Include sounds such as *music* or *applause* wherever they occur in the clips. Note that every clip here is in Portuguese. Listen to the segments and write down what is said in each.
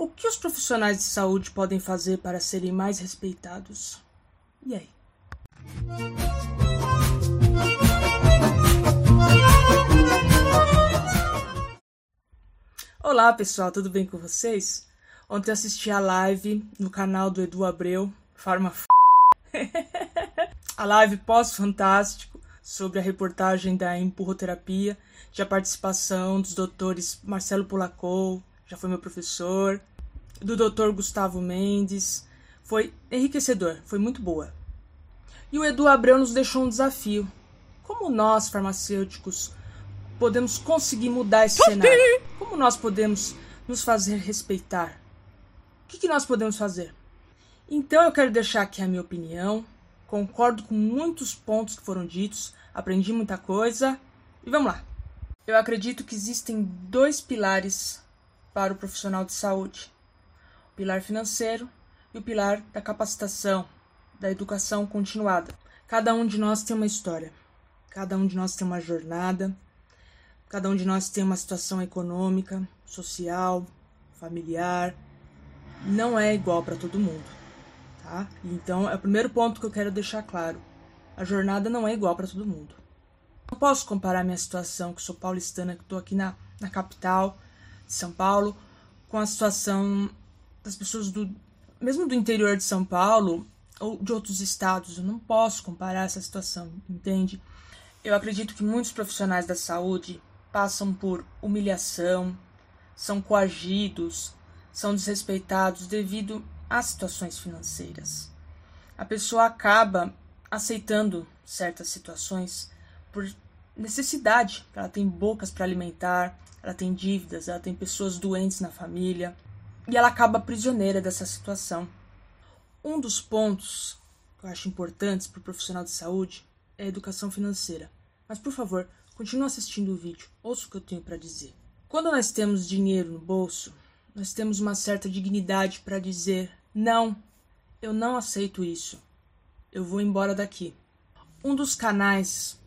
O que os profissionais de saúde podem fazer para serem mais respeitados? E aí? Olá pessoal, tudo bem com vocês? Ontem assisti a live no canal do Edu Abreu, Farma *laughs* A live pós-fantástico sobre a reportagem da empurroterapia, tinha participação dos doutores Marcelo Pulacou, já foi meu professor, do Dr. Gustavo Mendes. Foi enriquecedor, foi muito boa. E o Edu Abreu nos deixou um desafio. Como nós, farmacêuticos, podemos conseguir mudar esse cenário? Como nós podemos nos fazer respeitar? O que, que nós podemos fazer? Então eu quero deixar aqui a minha opinião. Concordo com muitos pontos que foram ditos, aprendi muita coisa. E vamos lá. Eu acredito que existem dois pilares para o profissional de saúde pilar financeiro e o pilar da capacitação, da educação continuada. Cada um de nós tem uma história, cada um de nós tem uma jornada, cada um de nós tem uma situação econômica, social, familiar. Não é igual para todo mundo, tá? Então, é o primeiro ponto que eu quero deixar claro. A jornada não é igual para todo mundo. Não posso comparar minha situação, que sou paulistana, que estou aqui na, na capital de São Paulo, com a situação das pessoas do mesmo do interior de São Paulo ou de outros estados. Eu não posso comparar essa situação, entende? Eu acredito que muitos profissionais da saúde passam por humilhação, são coagidos, são desrespeitados devido às situações financeiras. A pessoa acaba aceitando certas situações por necessidade. Ela tem bocas para alimentar, ela tem dívidas, ela tem pessoas doentes na família, e ela acaba prisioneira dessa situação. Um dos pontos que eu acho importantes para o profissional de saúde é a educação financeira. Mas, por favor, continue assistindo o vídeo, ouça o que eu tenho para dizer. Quando nós temos dinheiro no bolso, nós temos uma certa dignidade para dizer: não, eu não aceito isso, eu vou embora daqui. Um dos canais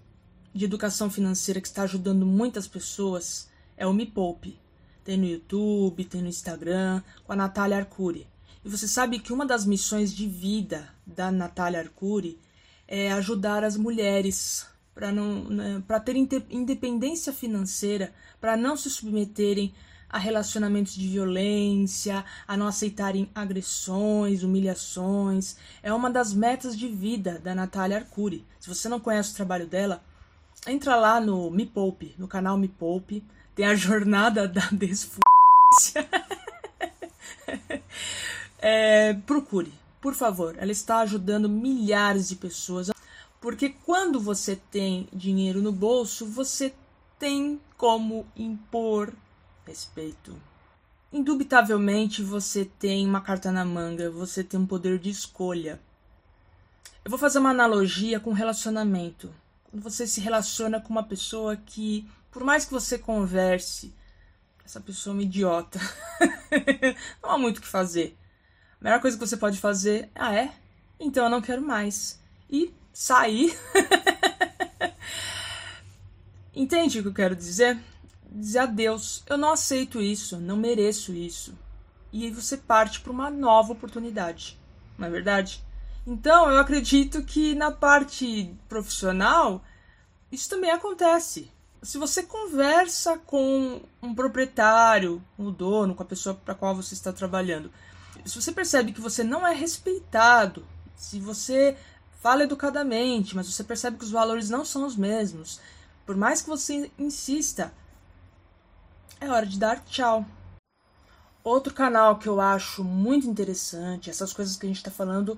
de educação financeira que está ajudando muitas pessoas é o Me Poupe. Tem no YouTube, tem no Instagram, com a Natália Arcuri. E você sabe que uma das missões de vida da Natália Arcuri é ajudar as mulheres para não né, para ter independência financeira, para não se submeterem a relacionamentos de violência, a não aceitarem agressões, humilhações. É uma das metas de vida da Natália Arcuri. Se você não conhece o trabalho dela, entra lá no Me Poupe, no canal Me Poupe tem a jornada *laughs* da desfúcia. *laughs* é, procure, por favor. Ela está ajudando milhares de pessoas. Porque quando você tem dinheiro no bolso, você tem como impor respeito. Indubitavelmente você tem uma carta na manga, você tem um poder de escolha. Eu vou fazer uma analogia com relacionamento. Você se relaciona com uma pessoa que por mais que você converse, essa pessoa é uma idiota. *laughs* não há muito o que fazer. A melhor coisa que você pode fazer, ah é? Então eu não quero mais. E sair. *laughs* Entende o que eu quero dizer? Dizer adeus. Eu não aceito isso, não mereço isso. E aí você parte para uma nova oportunidade. Não é verdade? Então eu acredito que na parte profissional isso também acontece se você conversa com um proprietário, o um dono, com a pessoa para qual você está trabalhando, se você percebe que você não é respeitado, se você fala educadamente, mas você percebe que os valores não são os mesmos, por mais que você insista, é hora de dar tchau. Outro canal que eu acho muito interessante, essas coisas que a gente está falando,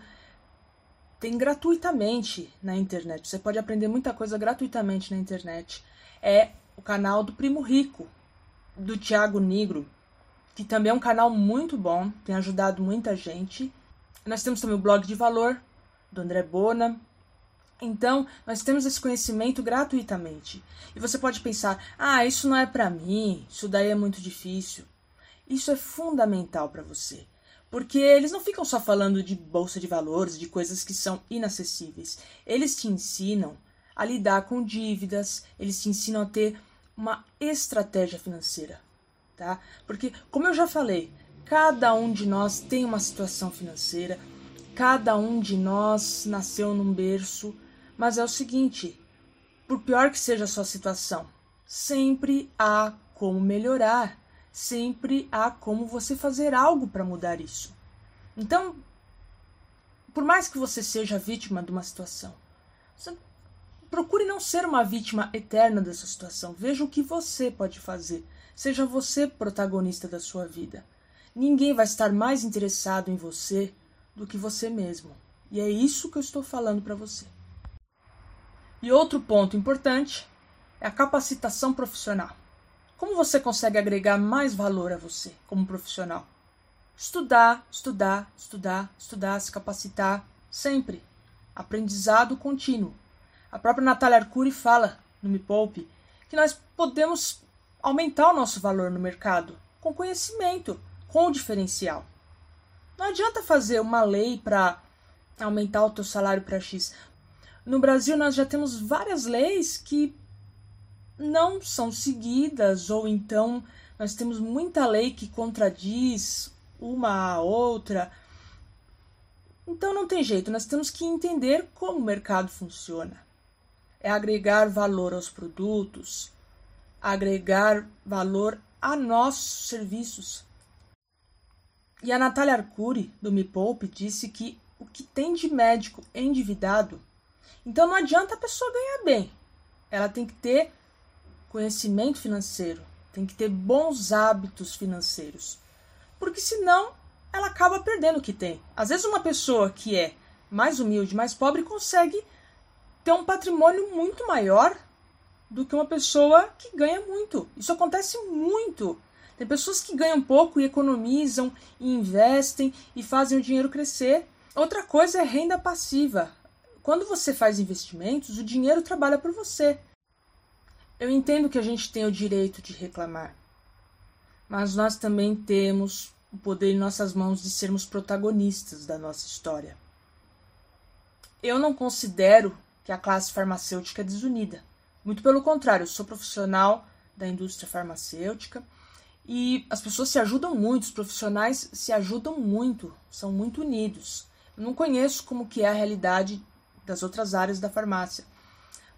tem gratuitamente na internet. Você pode aprender muita coisa gratuitamente na internet é o canal do Primo Rico, do Tiago Negro, que também é um canal muito bom, tem ajudado muita gente. Nós temos também o blog de valor do André Bona. Então, nós temos esse conhecimento gratuitamente. E você pode pensar: "Ah, isso não é para mim, isso daí é muito difícil". Isso é fundamental para você. Porque eles não ficam só falando de bolsa de valores, de coisas que são inacessíveis. Eles te ensinam a lidar com dívidas, eles te ensinam a ter uma estratégia financeira, tá? Porque, como eu já falei, Cada um de nós tem uma situação financeira, cada um de nós nasceu num berço, mas é o seguinte: por pior que seja a sua situação, sempre há como melhorar, sempre há como você fazer algo para mudar isso. Então, por mais que você seja vítima de uma situação, procure não ser uma vítima eterna dessa situação. Veja o que você pode fazer. Seja você protagonista da sua vida. Ninguém vai estar mais interessado em você do que você mesmo. E é isso que eu estou falando para você. E outro ponto importante é a capacitação profissional. Como você consegue agregar mais valor a você como profissional? Estudar, estudar, estudar, estudar, se capacitar, sempre. Aprendizado contínuo. A própria Natália Arcuri fala no Me Poupe que nós podemos aumentar o nosso valor no mercado com conhecimento, com o diferencial. Não adianta fazer uma lei para aumentar o teu salário para X. No Brasil, nós já temos várias leis que não são seguidas, ou então nós temos muita lei que contradiz uma a outra. Então não tem jeito, nós temos que entender como o mercado funciona. É agregar valor aos produtos, agregar valor a nossos serviços. E a Natália Arcuri, do Me Poupe, disse que o que tem de médico endividado então não adianta a pessoa ganhar bem. Ela tem que ter conhecimento financeiro, tem que ter bons hábitos financeiros. Porque senão ela acaba perdendo o que tem. Às vezes uma pessoa que é mais humilde, mais pobre consegue ter um patrimônio muito maior do que uma pessoa que ganha muito. Isso acontece muito. Tem pessoas que ganham pouco e economizam, e investem e fazem o dinheiro crescer. Outra coisa é renda passiva. Quando você faz investimentos, o dinheiro trabalha por você. Eu entendo que a gente tem o direito de reclamar, mas nós também temos o poder em nossas mãos de sermos protagonistas da nossa história. Eu não considero que a classe farmacêutica é desunida. Muito pelo contrário, eu sou profissional da indústria farmacêutica e as pessoas se ajudam muito, os profissionais se ajudam muito, são muito unidos. Eu não conheço como que é a realidade das outras áreas da farmácia.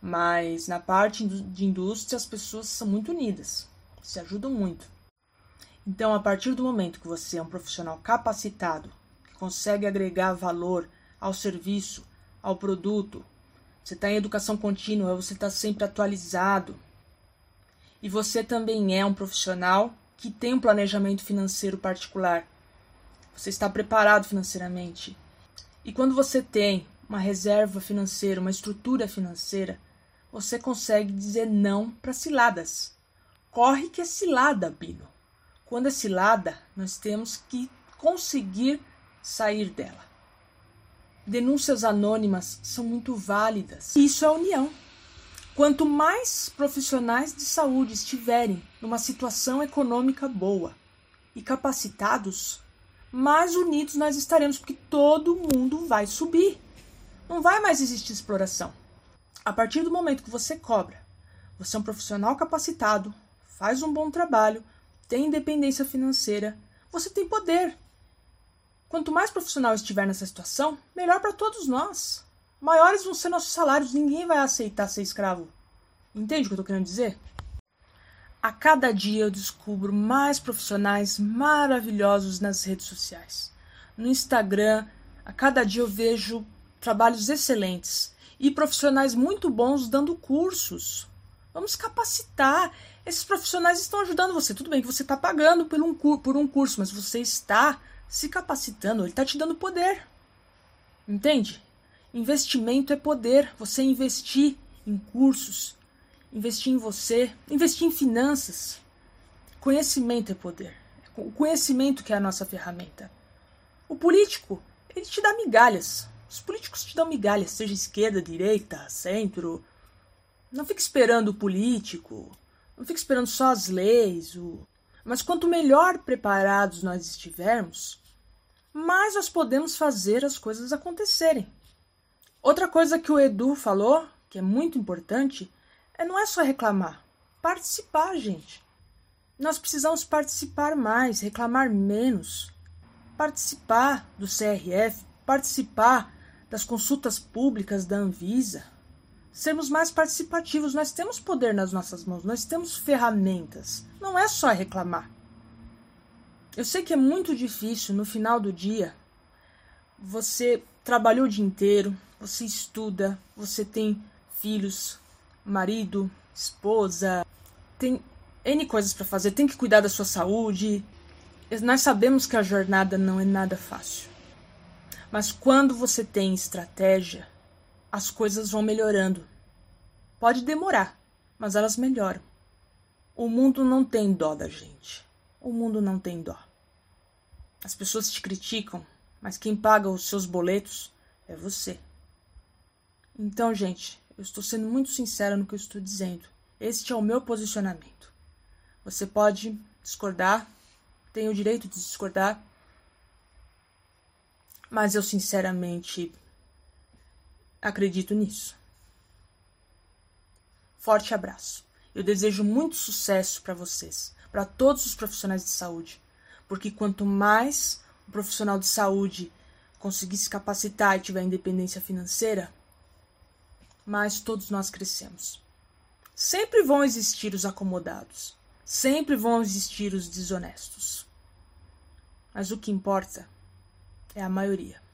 Mas na parte de indústria as pessoas são muito unidas, se ajudam muito. Então, a partir do momento que você é um profissional capacitado, que consegue agregar valor ao serviço, ao produto, você está em educação contínua, você está sempre atualizado. E você também é um profissional que tem um planejamento financeiro particular. Você está preparado financeiramente. E quando você tem uma reserva financeira, uma estrutura financeira, você consegue dizer não para ciladas. Corre que é cilada, Bino. Quando é cilada, nós temos que conseguir sair dela. Denúncias anônimas são muito válidas. Isso é união. Quanto mais profissionais de saúde estiverem numa situação econômica boa e capacitados, mais unidos nós estaremos, porque todo mundo vai subir não vai mais existir exploração. A partir do momento que você cobra, você é um profissional capacitado, faz um bom trabalho, tem independência financeira, você tem poder. Quanto mais profissional estiver nessa situação, melhor para todos nós. Maiores vão ser nossos salários, ninguém vai aceitar ser escravo. Entende o que eu estou querendo dizer? A cada dia eu descubro mais profissionais maravilhosos nas redes sociais. No Instagram, a cada dia eu vejo trabalhos excelentes e profissionais muito bons dando cursos. Vamos capacitar. Esses profissionais estão ajudando você. Tudo bem que você está pagando por um, por um curso, mas você está se capacitando, ele está te dando poder. Entende? Investimento é poder. Você investir em cursos, investir em você, investir em finanças. Conhecimento é poder. O conhecimento que é a nossa ferramenta. O político, ele te dá migalhas. Os políticos te dão migalhas, seja esquerda, direita, centro. Não fique esperando o político, não fique esperando só as leis. O... Mas quanto melhor preparados nós estivermos, mais nós podemos fazer as coisas acontecerem. Outra coisa que o Edu falou, que é muito importante, é não é só reclamar, participar, gente. Nós precisamos participar mais, reclamar menos, participar do CRF, participar das consultas públicas da Anvisa, sermos mais participativos. Nós temos poder nas nossas mãos, nós temos ferramentas. Não é só reclamar. Eu sei que é muito difícil no final do dia. Você trabalhou o dia inteiro, você estuda, você tem filhos, marido, esposa, tem N coisas para fazer, tem que cuidar da sua saúde. Nós sabemos que a jornada não é nada fácil. Mas quando você tem estratégia, as coisas vão melhorando. Pode demorar, mas elas melhoram. O mundo não tem dó da gente. O mundo não tem dó. As pessoas te criticam, mas quem paga os seus boletos é você. Então, gente, eu estou sendo muito sincera no que eu estou dizendo. Este é o meu posicionamento. Você pode discordar, tem o direito de discordar, mas eu sinceramente acredito nisso. Forte abraço. Eu desejo muito sucesso para vocês, para todos os profissionais de saúde, porque quanto mais o profissional de saúde conseguir se capacitar e tiver independência financeira, mais todos nós crescemos. Sempre vão existir os acomodados, sempre vão existir os desonestos. Mas o que importa é a maioria.